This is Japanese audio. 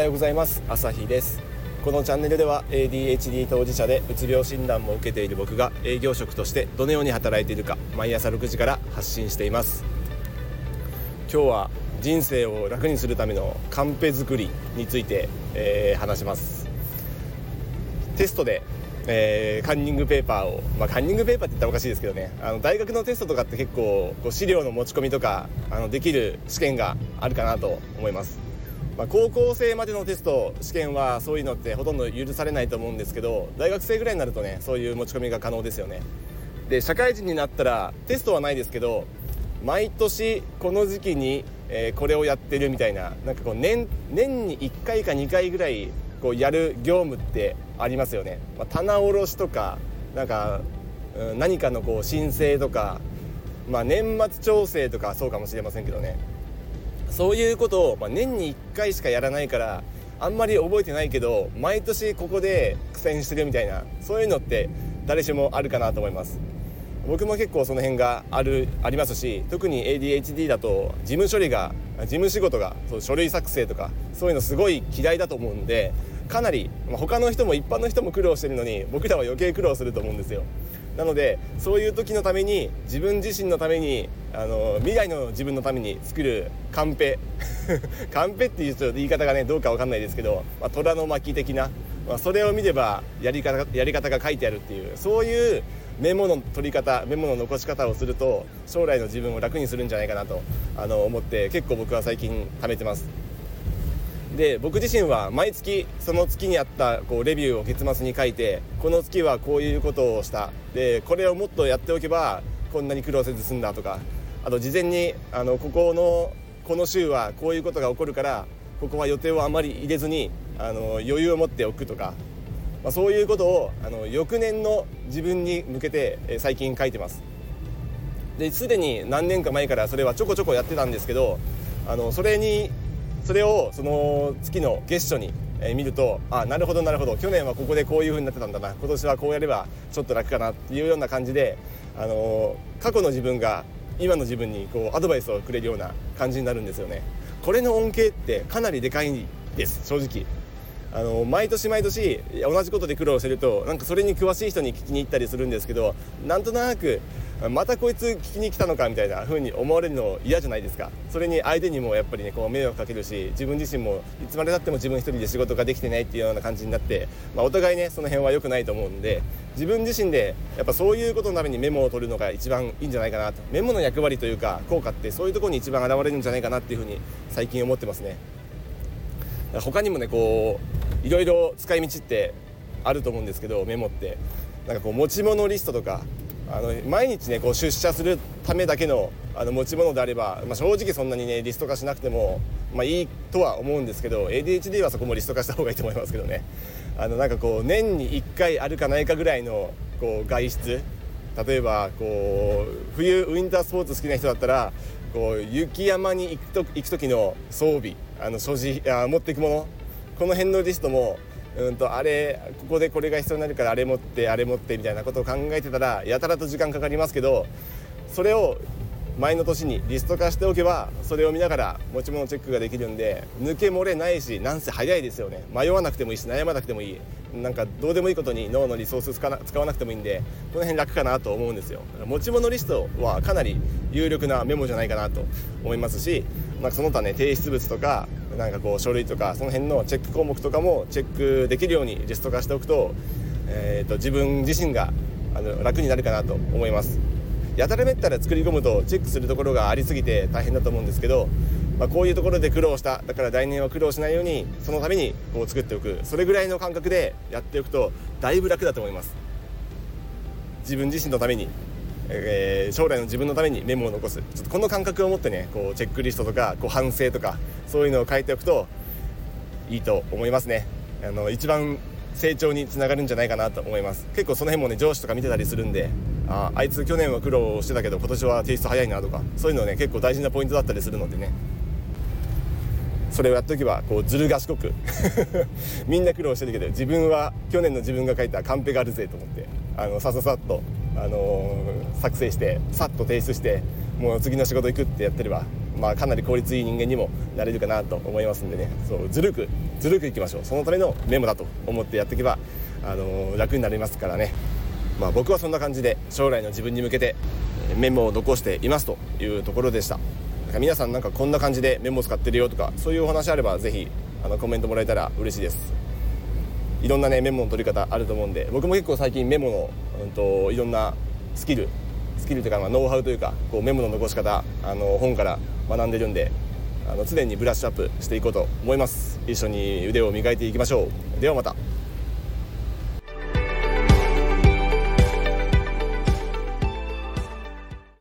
はようございます。朝日です。このチャンネルでは ADHD 当事者でうつ病診断も受けている僕が営業職としてどのように働いているか毎朝6時から発信しています。今日は人生を楽にするためのカンペ作りについて、えー、話します。テストでえー、カンニングペーパーを、まあ、カンニングペーパーって言ったらおかしいですけどね。あの大学のテストとかって結構こう資料の持ち込みとかあのできる試験があるかなと思います、まあ、高校生までのテスト試験はそういうのってほとんど許されないと思うんですけど大学生ぐらいになるとねそういう持ち込みが可能ですよね。で社会人になったらテストはないですけど毎年この時期に、え、これをやってるみたいななんかこう年年に1回か2回ぐらいこうやる業務ってありますよね、まあ、棚卸しとかなんか、うん、何かのこう申請とか、まあ、年末調整とかそうかもしれませんけどね。そういうことを、まあ、年に1回しかやらないからあんまり覚えてないけど毎年ここで苦戦してるみたいなそういうのって誰しもあるかなと思います。僕も結構その辺があるありますし特に ADHD だと事務処理が事務仕事がそう書類作成とかそういうのすごい嫌いだと思うんでかなり、まあ、他の人も一般の人も苦労してるのに僕らは余計苦労すると思うんですよ。なのでそういう時のために自分自身のためにあの未来の自分のために作るカンペ。カンペっていう言い方がねどうか分かんないですけど、まあ、虎の巻的な、まあ、それを見ればやり方やり方が書いてあるっていうそういうメモの取り方メモの残し方をすると将来の自分を楽にするんじゃないかなとあの思って結構僕は最近貯めてます。で僕自身は毎月その月にあったこうレビューを月末に書いてこの月はこういうことをした。でこれをもっとやっておけばこんなに苦労せず済んだとか。あと事前にあのここのこの週はこういうことが起こるからここは予定をあまり入れずにあの余裕を持っておくとか。まあ、そういうことをあの翌年の自分に向けて、え最近書いてます。ですでに何年か前からそれはちょこちょこやってたんですけどあのそれにそれをその月の月初に、え見るとあなるほどなるほど。去年はここでこういう風になってたんだな。今年はこうやればちょっと楽かなっていうような感じであの過去の自分が今の自分にこうアドバイスをくれるような感じになるんですよね。これの恩恵ってかなりでかいです。正直。あの毎年毎年同じことで苦労してるとなんかそれに詳しい人に聞きに行ったりするんですけどなんとなくまたこいつ聞きに来たのかみたいな風に思われるの嫌じゃないですか。それに相手にもやっぱりねこう迷惑かけるし自分自身もいつまでたっても自分一人で仕事ができてないっていうような感じになって、まあ、お互いねその辺は良くないと思うんで自分自身でやっぱそういうことのためにメモを取るのが一番いいんじゃないかなと。メモの役割というか効果ってそういうところに一番現れるんじゃないかなっていう風に最近思ってますね。他にもねこういろいろ使い道ってあると思うんですけどメモって。なんかこう持ち物リストとかあの毎日ねこう出社するためだけのあの持ち物であれば、まあ、正直そんなにねリスト化しなくても、まあ、いいとは思うんですけど ADHD はそこもリスト化した方がいいと思いますけどね。あのなんかこう年に1回あるかないかぐらいのこう外出。例えばこう冬ウィンタースポーツ好きな人だったらこう雪山に行くと行く時の装備あの所持あ持っていくもの。この辺のリストもうんとあれここでこれが必要になるからあれ持ってあれ持ってみたいなことを考えてたらやたらと時間かかりますけどそれを前の年にリスト化しておけばそれを見ながら持ち物チェックができるんで抜け漏れないしなんせ早いですよね。迷わなくてもいいし悩まなくてもいい。なんかどうでもいいことに脳のリソース使わなくてもいいんでこの辺楽かなと思うんですよ。持ち物リストはかなり有力なメモじゃないかなと思いますし、まあ、その他ね提出物とかなんかこう書類とかその辺のチェック項目とかもチェックできるようにリスト化しておくと,、えーと、自分自身があの楽になるかなと思います。やたらめったら作り込むとチェックするところがありすぎて大変だと思うんですけど、まあ、こういうところで苦労しただから来年は苦労しないようにそのためにこう作っておく。それぐらいの感覚でやっておくとだいぶ楽だと思います。自分自身のためにえー、将来の自分のためにメモを残す。ちょっとこの感覚を持ってねこうチェックリストとかこう反省とかそういうのを書いておくといいと思いますね。あの一番成長につながるんじゃないかなと思います。結構その辺もね上司とか見てたりするんでああいつ去年は苦労してたけど今年は提出早いなとかそういうのね結構大事なポイントだったりするのでね。それをやっておけばこうずる賢く。みんな苦労してるけど自分は去年の自分が書いたカンペがあるぜと思ってあのさささっとあのー、作成してさっと提出してもう次の仕事行くってやってればまあ、かなり効率いい人間にもなれるかなと思いますんでね。そうずるくずるくいきましょう。そのためのメモだと思ってやっていけば、あの楽になりますからね、まあ、僕はそんな感じで将来の自分に向けてメモを残していますというところでした。皆さんなんかこんな感じでメモ使ってるよとかそういうお話あればぜひあのコメントもらえたら嬉しいです。いろんなねメモの取り方あると思うんで僕も結構最近メモの、うんと、いろんなスキルスキルというか、まあ、ノウハウというかこうメモの残し方あの本から学んでるんであの常にブラッシュアップしていこうと思います。一緒に腕を磨いていきましょう。ではまた。